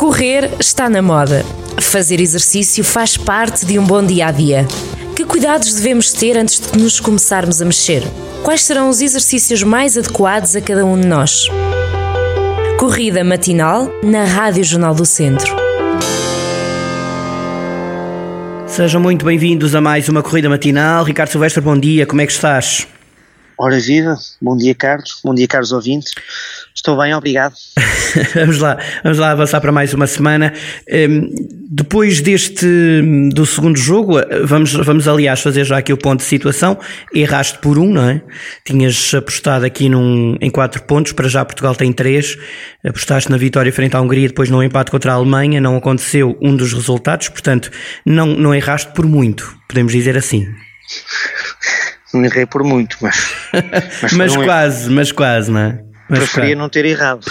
Correr está na moda. Fazer exercício faz parte de um bom dia a dia. Que cuidados devemos ter antes de nos começarmos a mexer? Quais serão os exercícios mais adequados a cada um de nós? Corrida matinal na Rádio Jornal do Centro. Sejam muito bem-vindos a mais uma corrida matinal. Ricardo Silvestre, bom dia, como é que estás? Ora viva, bom dia Carlos, bom dia Carlos ouvintes. Estou bem, obrigado. vamos lá, vamos lá avançar para mais uma semana. Um, depois deste do segundo jogo, vamos, vamos aliás fazer já aqui o ponto de situação. Erraste por um, não é? Tinhas apostado aqui num, em quatro pontos, para já Portugal tem três. Apostaste na vitória frente à Hungria, depois no empate contra a Alemanha, não aconteceu um dos resultados, portanto, não, não erraste por muito, podemos dizer assim. Não errei por muito, mas. Mas, mas quase, mas quase, não é? Mas Preferia não ter errado.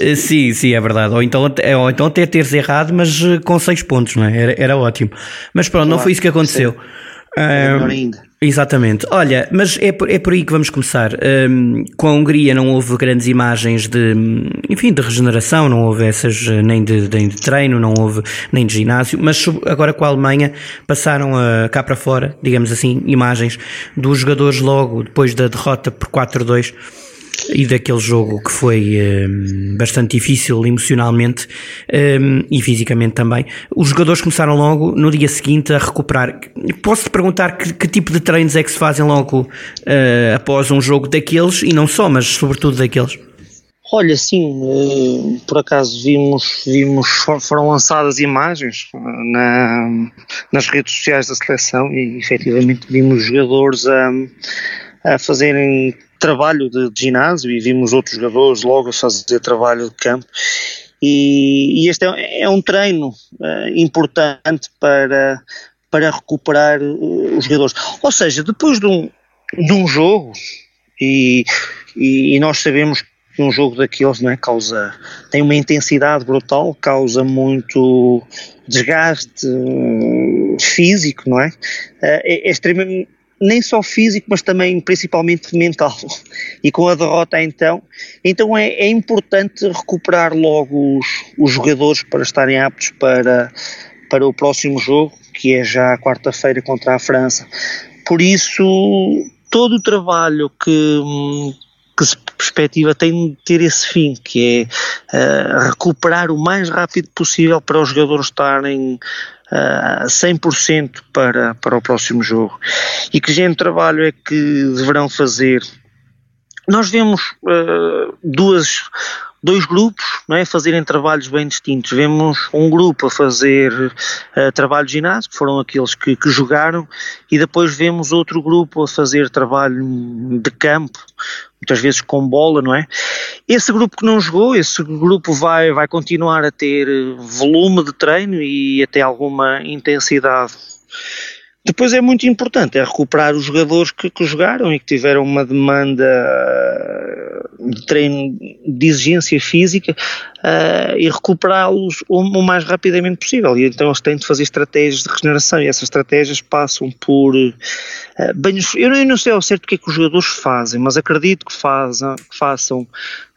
Eh, sim, sim, é verdade. Ou então, ou então até teres errado, mas eh, com seis pontos, não é? Era, era ótimo. Mas pronto, claro, não foi isso que aconteceu. É melhor ainda. Exatamente. Olha, mas é por, é por aí que vamos começar. Um, com a Hungria não houve grandes imagens de, enfim, de regeneração, não houve essas nem de, nem de treino, não houve nem de ginásio, mas agora com a Alemanha passaram a, cá para fora, digamos assim, imagens dos jogadores logo depois da derrota por 4-2 e daquele jogo que foi um, bastante difícil emocionalmente um, e fisicamente também. Os jogadores começaram logo no dia seguinte a recuperar. Posso-te perguntar que, que, tipo de treinos é que se fazem logo uh, após um jogo daqueles e não só, mas sobretudo daqueles? Olha, sim, uh, por acaso vimos, vimos, foram lançadas imagens na, nas redes sociais da seleção e efetivamente vimos jogadores a, a fazerem trabalho de, de, ginásio e vimos outros jogadores logo fazer trabalho de campo. E, e este é, é, um treino uh, importante para, para recuperar uh, os jogadores. Ou seja, depois de um, de um jogo, e, e, nós sabemos que um jogo daqueles não é, causa, tem uma intensidade brutal, causa muito desgaste uh, físico, não é? é, é extremamente nem só físico, mas também principalmente mental. E com a derrota então, então é, é importante recuperar logo os, os, jogadores para estarem aptos para, para o próximo jogo, que é já quarta-feira contra a França. Por isso, todo o trabalho que, que se perspectiva tem de ter esse fim, que é uh, recuperar o mais rápido possível para os jogadores estarem uh, 100% para, para o próximo jogo. E que género de trabalho é que deverão fazer? Nós vemos uh, duas dois grupos não é, fazerem trabalhos bem distintos. Vemos um grupo a fazer uh, trabalho de ginásio, que foram aqueles que, que, jogaram, e depois vemos outro grupo a fazer trabalho de campo, muitas vezes com bola, não é? Esse grupo que não jogou, esse grupo vai, vai continuar a ter volume de treino e até alguma intensidade. Depois é muito importante é recuperar os jogadores que, que jogaram e que tiveram uma demanda de treino de exigência física uh, e recuperá-los o, o, mais rapidamente possível. E então eles têm de fazer estratégias de regeneração e essas estratégias passam por uh, banhos. Eu não, sei ao certo o que é que os jogadores fazem, mas acredito que, fazem, que façam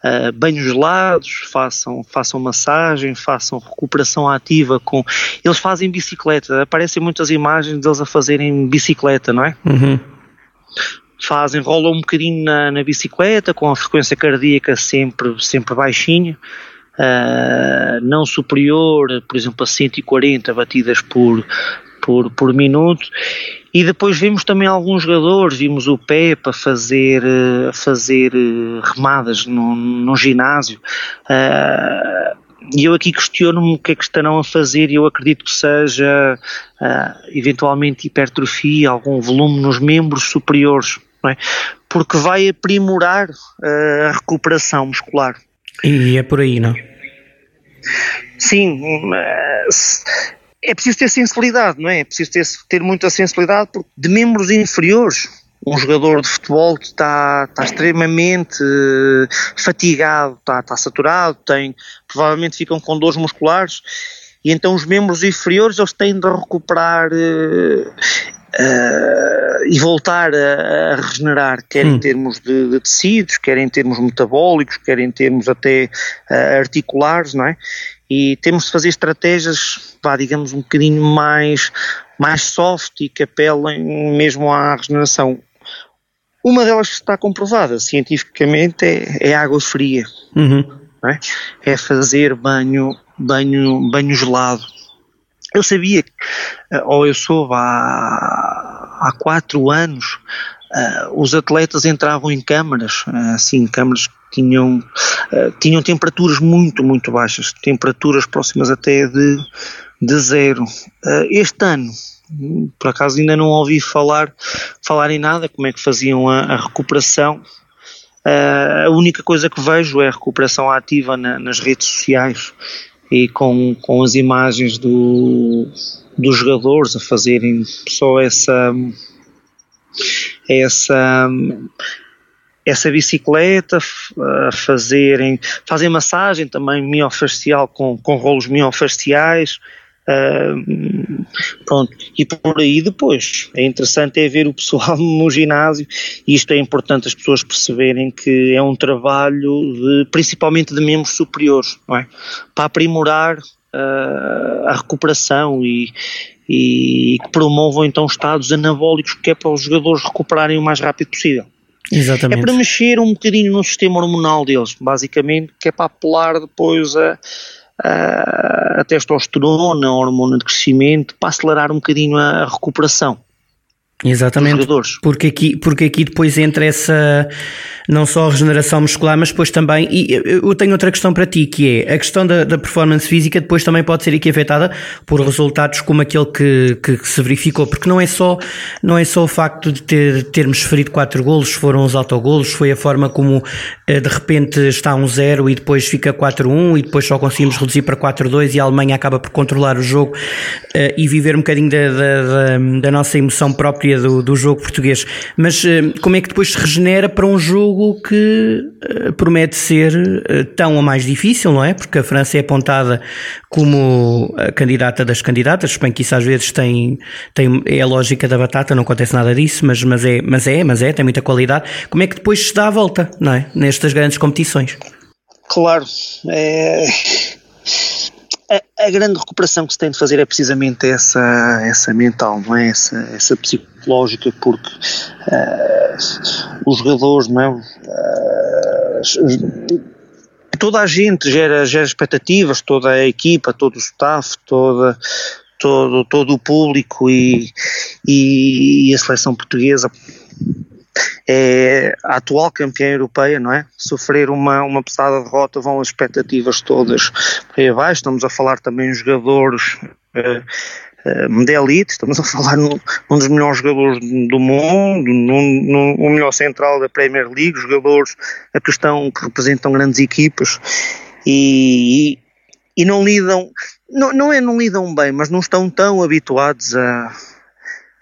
uh, banhos gelados, façam, façam massagem, façam recuperação ativa com. Eles fazem bicicleta, aparecem muitas imagens deles a fazerem bicicleta, não é? Uhum fazem, rolam um bocadinho na, na, bicicleta, com a frequência cardíaca sempre, sempre baixinha, uh, não superior, por exemplo, a 140 batidas por, por, por minuto. E depois vimos também alguns jogadores, vimos o Pepe a fazer, a fazer remadas no, no ginásio. Uh, e eu aqui questiono-me o que é que estarão a fazer e eu acredito que seja uh, eventualmente hipertrofia, algum volume nos membros superiores é? porque vai aprimorar uh, a recuperação muscular. E é por aí, não? Sim, mas é preciso ter sensibilidade, não é? É preciso ter, ter muita sensibilidade porque de membros inferiores um jogador de futebol que está, está extremamente uh, fatigado, está, está saturado, tem, provavelmente ficam com dores musculares e então os membros inferiores eles têm de recuperar uh, e voltar a, a, regenerar, quer hum. em termos de, de, tecidos, quer em termos metabólicos, quer em termos até uh, articulares, não é? E temos de fazer estratégias, vá, digamos, um bocadinho mais, mais soft e que apelem mesmo à regeneração. Uma delas que está comprovada cientificamente é, é água fria. Uhum. É? é? fazer banho, banho, banho gelado. Eu sabia, eh, ou eu soube há, há quatro anos, uh, os atletas entravam em câmaras, uh, câmaras que tinham, uh, tinham temperaturas muito, muito baixas, temperaturas próximas até de, de zero. este ano, por acaso ainda não ouvi falar, falar em nada, como é que faziam a, a recuperação. a única coisa que vejo é a recuperação ativa na, nas redes sociais e com, com as imagens do, dos jogadores a fazerem só essa essa essa bicicleta a fazerem fazem massagem também miofacial com, com rolos miofaciais Uh, pronto, e por aí depois é interessante é ver o pessoal no ginásio e isto é importante as pessoas perceberem que é um trabalho de, principalmente de membros superiores é? para aprimorar uh, a recuperação e, e que promovam então estados anabólicos que é para os jogadores recuperarem o mais rápido possível Exatamente. É para mexer um bocadinho no sistema hormonal deles, basicamente, que é para apelar depois a, a testosterona, hormona de crescimento, para acelerar um bocadinho a recuperação. Exatamente. Porque aqui, porque aqui depois entra essa não só a regeneração muscular, mas depois também, e eu tenho outra questão para ti, que é a questão da, da performance física depois também pode ser aqui afetada por resultados como aquele que, que, que, se verificou, porque não é só, não é só o facto de ter, termos ferido quatro golos, foram os autogolos, foi a forma como eh, de repente está um zero e depois fica 4-1 e depois só conseguimos reduzir para 4-2 e a Alemanha acaba por controlar o jogo eh, e viver um bocadinho da, da, da, da nossa emoção própria do, do jogo português. Mas uh, como é que depois se regenera para um jogo que uh, promete ser uh, tão ou mais difícil, não é? Porque a França é apontada como a candidata das candidatas, bem que isso às vezes tem, tem é a lógica da batata, não acontece nada disso, mas, mas, é, mas é, mas é, tem muita qualidade. Como é que depois se dá a volta, não é? Nestas grandes competições. Claro, é a, a, grande recuperação que se tem de fazer é precisamente essa, essa mental, não é? Essa, essa psicológica, porque uh, os jogadores, não é? Uh, toda a gente gera, gera expectativas, toda a equipa, todo o staff, toda, todo, todo o público e, e, e a seleção portuguesa é a atual campeã europeia, não é? Sofrer uma, uma pesada derrota vão as expectativas todas por aí abaixo. Estamos a falar também de jogadores uh, de elite, estamos a falar num, num dos melhores jogadores do mundo, num, melhor central da Premier League, jogadores a questão que representam grandes equipas e, e, e não lidam, não, não é não lidam bem, mas não estão tão habituados a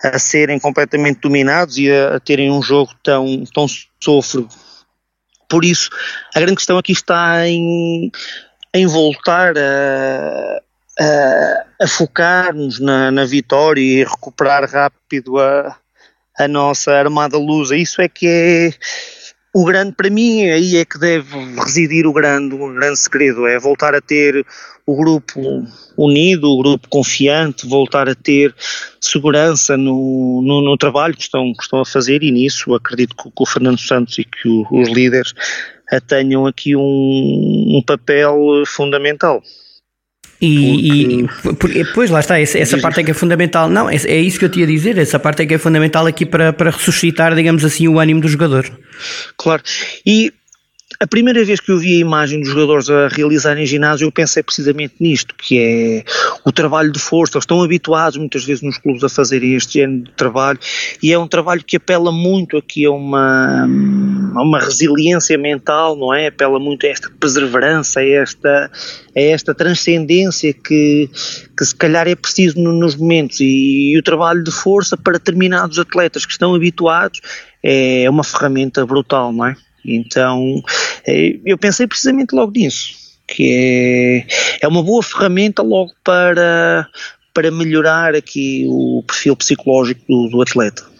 a serem completamente dominados e a, a terem um jogo tão, tão sofro. Por isso, a grande questão aqui está em, em voltar a, a, a focar-nos na, na, vitória e recuperar rápido a, a nossa armada lusa. Isso é que é o grande, para mim, aí é que deve residir o grande, o grande segredo, é voltar a ter o grupo unido, o grupo confiante, voltar a ter segurança no, no, no trabalho que estão, que estão a fazer e nisso acredito que, que o Fernando Santos e que o, os líderes tenham aqui um, um papel fundamental. E, porque... e pois lá está, essa, essa parte é que é fundamental. Não, é, é, isso que eu tinha a dizer, essa parte é que é fundamental aqui para, para ressuscitar, digamos assim, o ânimo do jogador. Claro. E a primeira vez que eu vi a imagem dos jogadores a realizarem ginásio, eu pensei precisamente nisto, que é o trabalho de força. Eles estão habituados muitas vezes nos clubes a fazerem este género de trabalho e é um trabalho que apela muito aqui a uma, a uma resiliência mental, não é? Apela muito a esta perseverança, a esta, a esta transcendência que, que se calhar é preciso nos momentos e, e o trabalho de força para determinados atletas que estão habituados é uma ferramenta brutal, não é? Então, eh, eu pensei precisamente logo nisso, que é, é uma boa ferramenta logo para, para melhorar aqui o perfil psicológico do, do atleta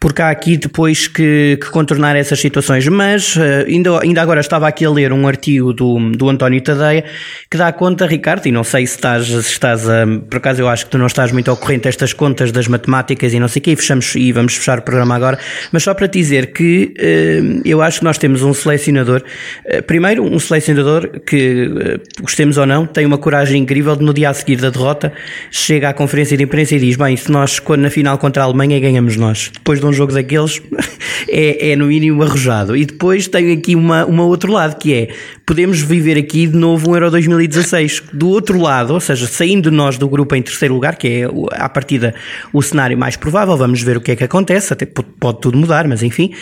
porque há aqui depois que, que contornar essas situações. Mas uh, ainda, ainda agora estava aqui a ler um artigo do, do António Tadeia que dá conta, Ricardo, e não sei se estás, se estás a. Por acaso eu acho que tu não estás muito ao corrente destas contas das matemáticas e não sei o quê, e, fechamos, e vamos fechar o programa agora, mas só para te dizer que uh, eu acho que nós temos um selecionador, uh, primeiro, um selecionador que, gostemos ou não, tem uma coragem incrível de no dia a seguir da derrota chega à conferência de imprensa e diz: Bem, se nós, na final contra a Alemanha, ganhamos nós. Depois de um jogo daqueles é, é no mínimo arrojado. E depois tenho aqui uma, uma outro lado que é podemos viver aqui de novo um Euro 2016. Do outro lado, ou seja, saindo nós do grupo em terceiro lugar, que é à partida o cenário mais provável, vamos ver o que é que acontece, até pode, tudo mudar, mas enfim,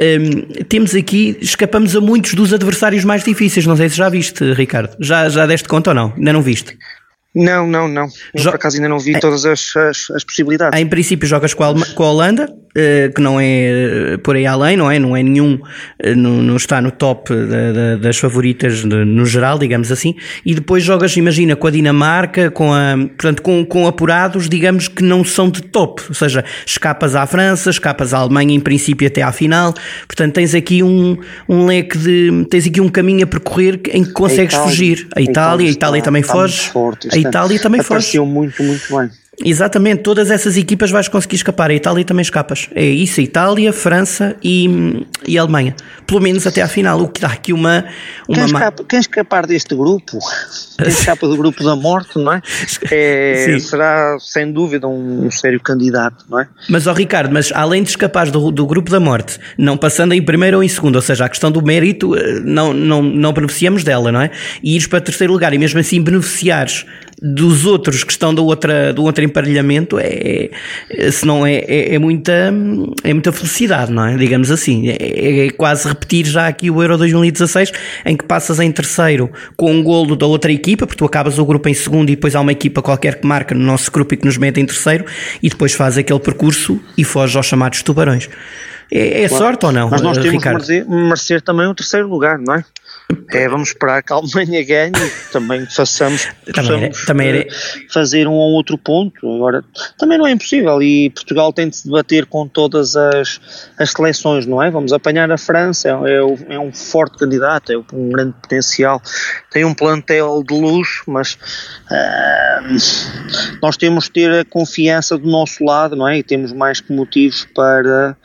um, temos aqui, escapamos a muitos dos adversários mais difíceis. Não sei se já viste, Ricardo. Já, já deste conta ou não? Ainda não viste? Não, não, não. Eu, por acaso ainda não vi todas as, as, as possibilidades. Em princípio jogas com a, com a Holanda, que não é eh, por aí além, não é? Não é nenhum, eh, não, não está no top das favoritas no geral, digamos assim. E depois jogas, imagina, com a Dinamarca, com a, portanto, com, com apurados, digamos que não são de top. Ou seja, escapas à França, escapas à Alemanha, em princípio até à final. Portanto, tens aqui um, um leque de, tens aqui um caminho a percorrer em que consegues a fugir. A Itália, a Itália, também foge. A Itália também foge. muito, muito bem. Exatamente, todas essas equipas vais conseguir escapar. A Itália também escapas. É isso, Itália, França e, e Alemanha. Pelo menos até à final, o que dá aqui uma. uma quem, escapa, quem escapar deste grupo, quem escapa do grupo da morte, não é? é será sem dúvida um, um, sério candidato, não é? Mas, ó Ricardo, mas além de escapares do, do grupo da morte, não passando em primeiro ou em segundo, ou seja, a questão do mérito, eh, não, não, não beneficiamos dela, não é? E ires para terceiro lugar e mesmo assim beneficiares dos outros que estão do, outra, do outro emparelhamento é, se não é, é, é, muita, é muita felicidade, não é? Digamos assim. É, é, quase repetir já aqui o Euro 2016, em que passas em terceiro com um golo da outra equipa, porque tu acabas o grupo em segundo e depois há uma equipa qualquer que marca no nosso grupo e que nos mete em terceiro e depois faz aquele percurso e foge aos chamados tubarões. É, é claro. sorte ou não? Mas nós temos Ricardo? que merecer, merecer também o terceiro lugar, não é? É, vamos esperar que a Alemanha ganhe também façamos, também era, também era. fazer um ou outro ponto. Agora, também não é impossível e Portugal tem de se debater com todas as, as seleções, não é? Vamos apanhar a França, é, é, é um forte candidato, é um grande potencial, tem um plantel de luxo, mas uh, nós temos de ter a confiança do nosso lado, não é? E temos mais que motivos para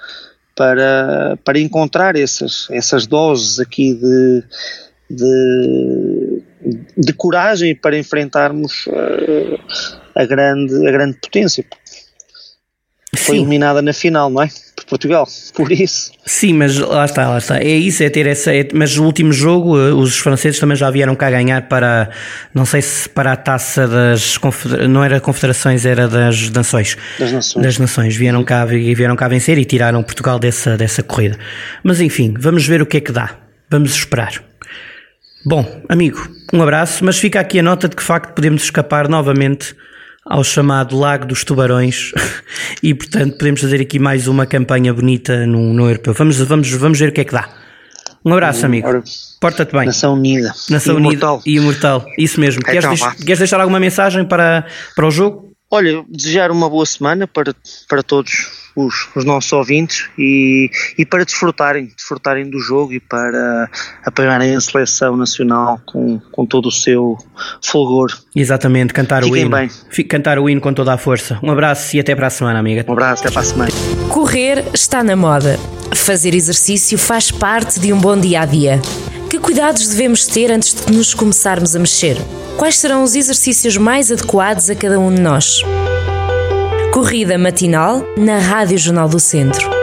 para, para encontrar essas, essas doses aqui de, de, de coragem para enfrentarmos uh, a, grande, a grande potência. Foi Sim. eliminada na final, não é? Por Portugal, por isso. Sim, mas lá está, lá está. É isso, é ter essa. É, mas o último jogo, eh, os franceses também já vieram cá ganhar para, não sei se para a taça das. Não era confederações, era das nações. Das nações. Das nações. Vieram cá, vieram cá vencer e tiraram Portugal dessa, dessa corrida. Mas enfim, vamos ver o que é que dá. Vamos esperar. Bom, amigo, um abraço, mas fica aqui a nota de que, de facto, podemos escapar novamente ao chamado Lago dos Tubarões e, portanto, podemos fazer aqui mais uma campanha bonita no, no Europeu. Vamos, vamos, vamos ver o que é que dá. Um abraço, amigo. Porta-te bem. Nação Unida. Nação Unida e imortal. Isso mesmo. É queres, deix queres deixar alguma mensagem para, para o jogo? Olha, desejar uma boa semana para, para todos os, os nossos ouvintes e, e para desfrutarem, desfrutarem do jogo e para apoiarem a seleção nacional com, com todo o seu fulgor. Exatamente, cantar Fiquem o hino. Bem. Cantar o hino com toda a força. Um abraço e até para a semana, amiga. Um abraço, até para a semana. Correr está na moda. Fazer exercício faz parte de um bom dia a dia. Que cuidados devemos ter antes de nos começarmos a mexer? Quais serão os exercícios mais adequados a cada um de nós? Corrida matinal na Rádio Jornal do Centro.